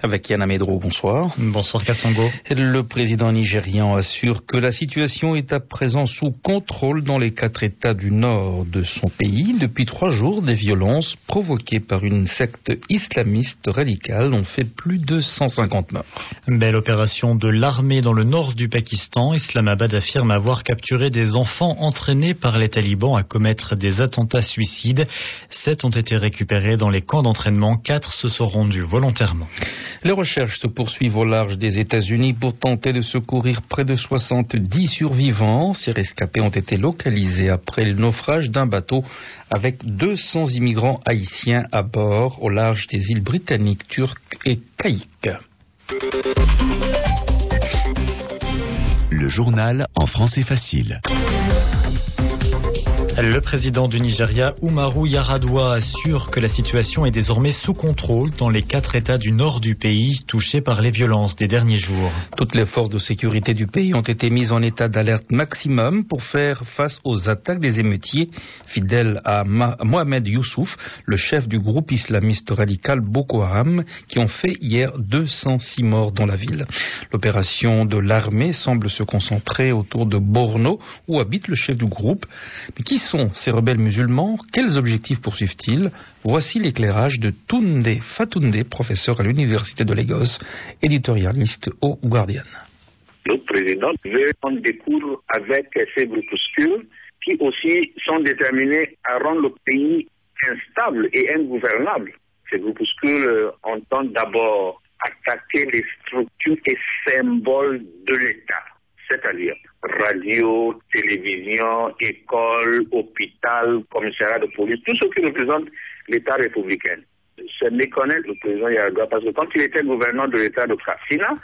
Avec Yana Medro, bonsoir. Bonsoir Kassongo. Le président nigérian assure que la situation est à présent sous contrôle dans les quatre États du nord de son pays. Depuis trois jours, des violences provoquées par une secte islamiste radicale ont fait plus de 150 morts. Belle opération de l'armée dans le nord du Pakistan. Islamabad affirme avoir capturé des enfants entraînés par les talibans à commettre des attentats suicides. Sept ont été récupérés dans les camps d'entraînement. Quatre se sont rendus volontairement. Les recherches se poursuivent au large des États-Unis pour tenter de secourir près de 70 survivants. Ces rescapés ont été localisés après le naufrage d'un bateau avec 200 immigrants haïtiens à bord au large des îles britanniques, turques et caïques. Le journal en français facile. Le président du Nigeria, Umaru Yaradua, assure que la situation est désormais sous contrôle dans les quatre États du nord du pays touchés par les violences des derniers jours. Toutes les forces de sécurité du pays ont été mises en état d'alerte maximum pour faire face aux attaques des émeutiers fidèles à Mohamed Youssouf, le chef du groupe islamiste radical Boko Haram, qui ont fait hier 206 morts dans la ville. L'opération de l'armée semble se concentrer autour de Borno, où habite le chef du groupe. Mais qui sont ces rebelles musulmans? Quels objectifs poursuivent-ils? Voici l'éclairage de Tunde Fatunde, professeur à l'université de Lagos, éditorialiste au Guardian. Le président veut des cours avec ces groupuscules qui aussi sont déterminés à rendre le pays instable et ingouvernable. Ces groupuscules entendent d'abord attaquer les structures et symboles de l'État c'est-à-dire radio, télévision, école, hôpital, commissariat de police, tout ce qui représente l'État républicain. C'est méconnaître le président Yaradua parce que quand il était gouverneur de l'État de Kassina,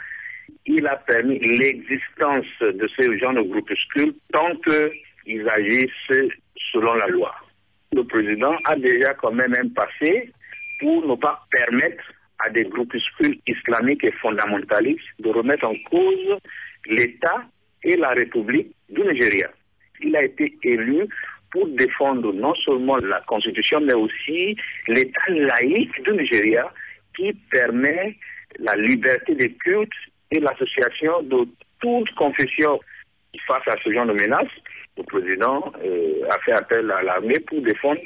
il a permis l'existence de ces gens de groupuscules tant qu'ils agissent selon la loi. Le président a déjà quand même un passé pour ne pas permettre à des groupuscules islamiques et fondamentalistes de remettre en cause l'État et la République du Nigeria. Il a été élu pour défendre non seulement la Constitution, mais aussi l'État laïque du Nigeria qui permet la liberté des cultes et l'association de toute confession face à ce genre de menaces. Le président euh, a fait appel à l'armée pour défendre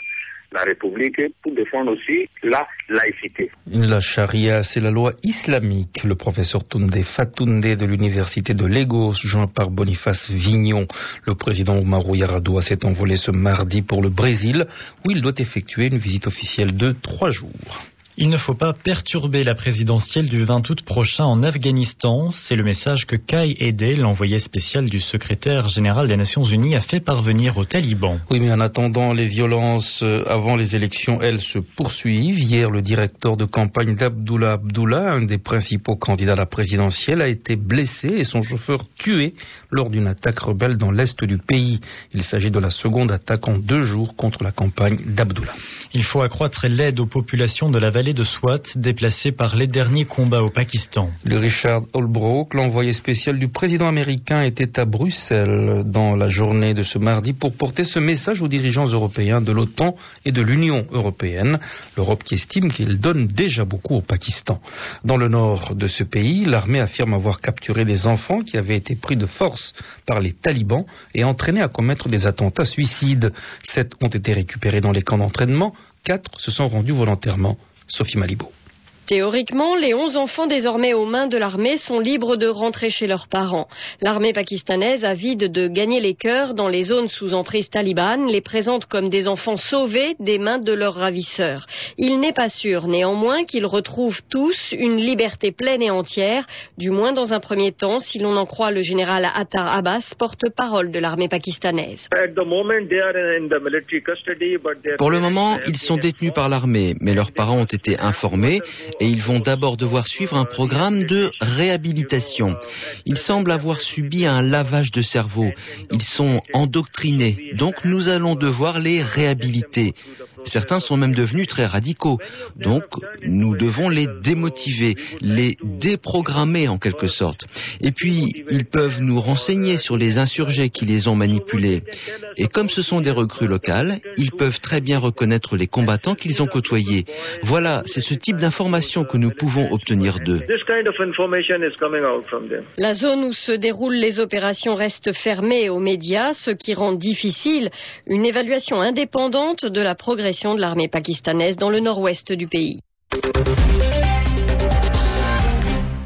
la République pour défendre aussi la laïcité. La charia, c'est la loi islamique. Le professeur Tunde Fatunde de l'université de Lagos, joint par Boniface Vignon, le président Oumarou Yaradua s'est envolé ce mardi pour le Brésil, où il doit effectuer une visite officielle de trois jours. Il ne faut pas perturber la présidentielle du 20 août prochain en Afghanistan. C'est le message que Kai Ede, l'envoyé spécial du secrétaire général des Nations Unies, a fait parvenir aux talibans. Oui, mais en attendant, les violences avant les élections, elles, se poursuivent. Hier, le directeur de campagne d'Abdullah Abdullah, un des principaux candidats à la présidentielle, a été blessé et son chauffeur tué lors d'une attaque rebelle dans l'est du pays. Il s'agit de la seconde attaque en deux jours contre la campagne d'Abdullah. Il faut accroître l'aide aux populations de la vallée de Swat déplacées par les derniers combats au Pakistan. Le Richard Holbrooke, l'envoyé spécial du président américain, était à Bruxelles dans la journée de ce mardi pour porter ce message aux dirigeants européens de l'OTAN et de l'Union européenne. L'Europe qui estime qu'il donne déjà beaucoup au Pakistan. Dans le nord de ce pays, l'armée affirme avoir capturé des enfants qui avaient été pris de force par les talibans et entraînés à commettre des attentats suicides. Sept ont été récupérés dans les camps d'entraînement, quatre se sont rendus volontairement. Sophie Malibaud. Théoriquement, les 11 enfants désormais aux mains de l'armée sont libres de rentrer chez leurs parents. L'armée pakistanaise, avide de gagner les cœurs dans les zones sous emprise talibane, les présente comme des enfants sauvés des mains de leurs ravisseurs. Il n'est pas sûr néanmoins qu'ils retrouvent tous une liberté pleine et entière, du moins dans un premier temps, si l'on en croit le général Attar Abbas, porte-parole de l'armée pakistanaise. Pour le moment, ils sont détenus par l'armée, mais leurs parents ont été informés et ils vont d'abord devoir suivre un programme de réhabilitation. Ils semblent avoir subi un lavage de cerveau. Ils sont endoctrinés, donc nous allons devoir les réhabiliter. Certains sont même devenus très radicaux. Donc, nous devons les démotiver, les déprogrammer en quelque sorte. Et puis, ils peuvent nous renseigner sur les insurgés qui les ont manipulés. Et comme ce sont des recrues locales, ils peuvent très bien reconnaître les combattants qu'ils ont côtoyés. Voilà, c'est ce type d'information que nous pouvons obtenir d'eux. La zone où se déroulent les opérations reste fermée aux médias, ce qui rend difficile une évaluation indépendante de la progression de l'armée pakistanaise dans le nord-ouest du pays.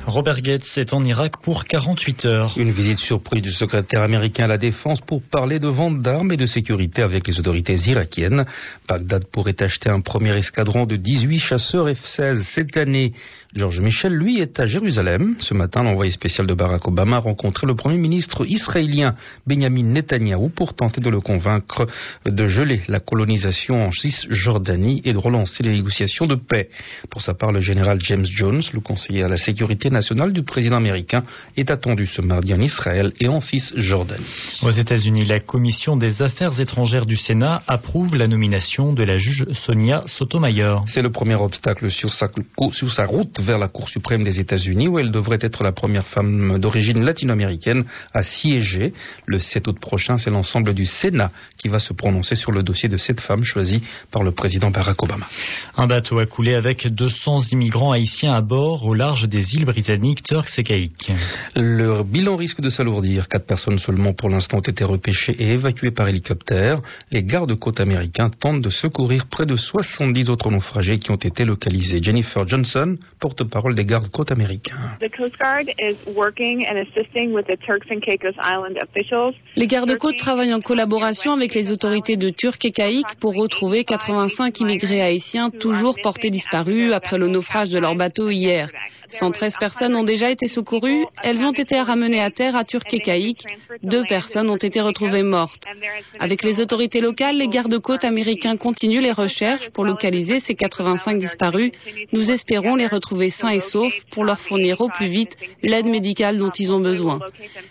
Robert Gates est en Irak pour 48 heures. Une visite surprise du secrétaire américain à la Défense pour parler de vente d'armes et de sécurité avec les autorités irakiennes. Bagdad pourrait acheter un premier escadron de 18 chasseurs F-16 cette année. Georges Michel, lui, est à Jérusalem. Ce matin, l'envoyé spécial de Barack Obama a rencontré le premier ministre israélien Benjamin Netanyahou pour tenter de le convaincre de geler la colonisation en Cisjordanie et de relancer les négociations de paix. Pour sa part, le général James Jones, le conseiller à la sécurité nationale du président américain, est attendu ce mardi en Israël et en Cisjordanie. Aux États-Unis, la commission des affaires étrangères du Sénat approuve la nomination de la juge Sonia Sotomayor. C'est le premier obstacle sur sa, sur sa route vers la Cour suprême des États-Unis où elle devrait être la première femme d'origine latino-américaine à siéger. Le 7 août prochain, c'est l'ensemble du Sénat qui va se prononcer sur le dossier de cette femme choisie par le président Barack Obama. Un bateau a coulé avec 200 immigrants haïtiens à bord au large des îles britanniques Turks et Caïques. Le bilan risque de s'alourdir. Quatre personnes seulement pour l'instant ont été repêchées et évacuées par hélicoptère. Les gardes-côtes américains tentent de secourir près de 70 autres naufragés qui ont été localisés. Jennifer Johnson, porte-parole des gardes-côtes américains. Les gardes-côtes travaillent en collaboration avec les autorités de Turcs et Caïques pour retrouver 85 immigrés haïtiens toujours portés disparus après le naufrage de leur bateau hier. 113 personnes ont déjà été secourues. Elles ont été ramenées à terre à Turquie-Caïque. Deux personnes ont été retrouvées mortes. Avec les autorités locales, les gardes-côtes américains continuent les recherches pour localiser ces 85 disparus. Nous espérons les retrouver sains et saufs pour leur fournir au plus vite l'aide médicale dont ils ont besoin.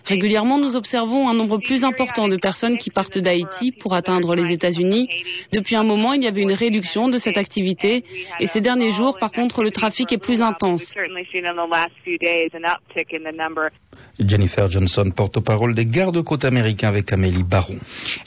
Régulièrement, nous observons un nombre plus important de personnes qui partent d'Haïti pour atteindre les États-Unis. Depuis un moment, il y avait une réduction de cette activité et ces derniers jours, par contre, le trafic est plus intense. Jennifer Johnson, porte-parole des gardes-côtes américains avec Amélie Baron.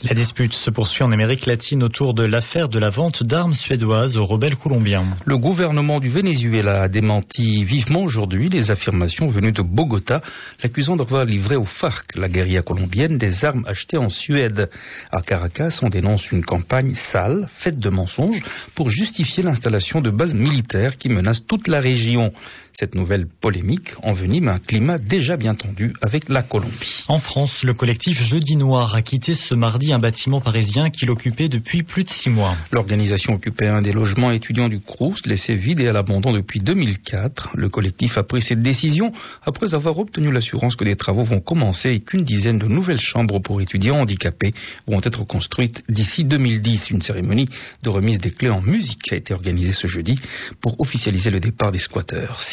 La dispute se poursuit en Amérique latine autour de l'affaire de la vente d'armes suédoises aux rebelles colombiens. Le gouvernement du Venezuela a démenti vivement aujourd'hui les affirmations venues de Bogota, l'accusant d'avoir livré aux FARC, la guérilla colombienne, des armes achetées en Suède. À Caracas, on dénonce une campagne sale, faite de mensonges, pour justifier l'installation de bases militaires qui menacent toute la région. Cette nouvelle polémique envenime un climat déjà bien tendu avec la Colombie. En France, le collectif Jeudi Noir a quitté ce mardi un bâtiment parisien qu'il occupait depuis plus de six mois. L'organisation occupait un des logements étudiants du Crous, laissé vide et à l'abandon depuis 2004. Le collectif a pris cette décision après avoir obtenu l'assurance que des travaux vont commencer et qu'une dizaine de nouvelles chambres pour étudiants handicapés vont être construites d'ici 2010. Une cérémonie de remise des clés en musique a été organisée ce jeudi pour officialiser le départ des squatteurs.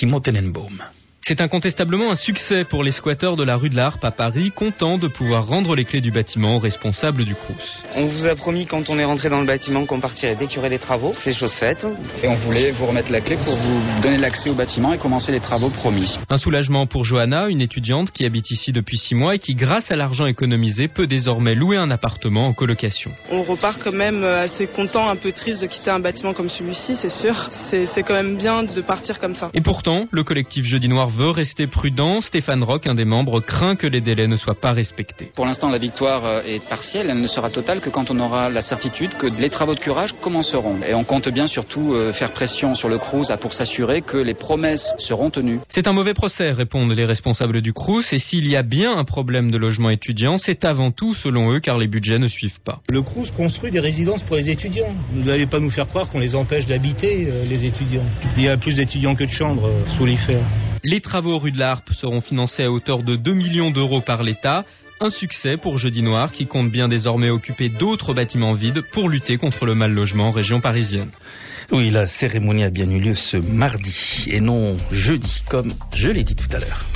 C'est incontestablement un succès pour les squatteurs de la rue de la Harpe à Paris, contents de pouvoir rendre les clés du bâtiment aux responsables du Crous. On vous a promis quand on est rentré dans le bâtiment qu'on partirait dès qu'il y aurait des travaux. C'est chose faite. Et on voulait vous remettre la clé pour vous donner l'accès au bâtiment et commencer les travaux promis. Un soulagement pour Johanna, une étudiante qui habite ici depuis six mois et qui, grâce à l'argent économisé, peut désormais louer un appartement en colocation. On repart quand même assez content, un peu triste de quitter un bâtiment comme celui-ci, c'est sûr. C'est quand même bien de partir comme ça. Et pourtant, le collectif Jeudi Noir veut rester prudent. Stéphane Rock, un des membres, craint que les délais ne soient pas respectés. Pour l'instant, la victoire euh, est partielle. Elle ne sera totale que quand on aura la certitude que les travaux de curage commenceront. Et on compte bien surtout euh, faire pression sur le Crous pour s'assurer que les promesses seront tenues. C'est un mauvais procès, répondent les responsables du Crous. Et s'il y a bien un problème de logement étudiant, c'est avant tout selon eux car les budgets ne suivent pas. Le Crous construit des résidences pour les étudiants. Vous n'allez pas nous faire croire qu'on les empêche d'habiter, euh, les étudiants. Il y a plus d'étudiants que de chambres sous l'IFER. Les travaux rue de la Harpe seront financés à hauteur de 2 millions d'euros par l'État. Un succès pour Jeudi Noir qui compte bien désormais occuper d'autres bâtiments vides pour lutter contre le mal logement en région parisienne. Oui, la cérémonie a bien eu lieu ce mardi et non jeudi, comme je l'ai dit tout à l'heure.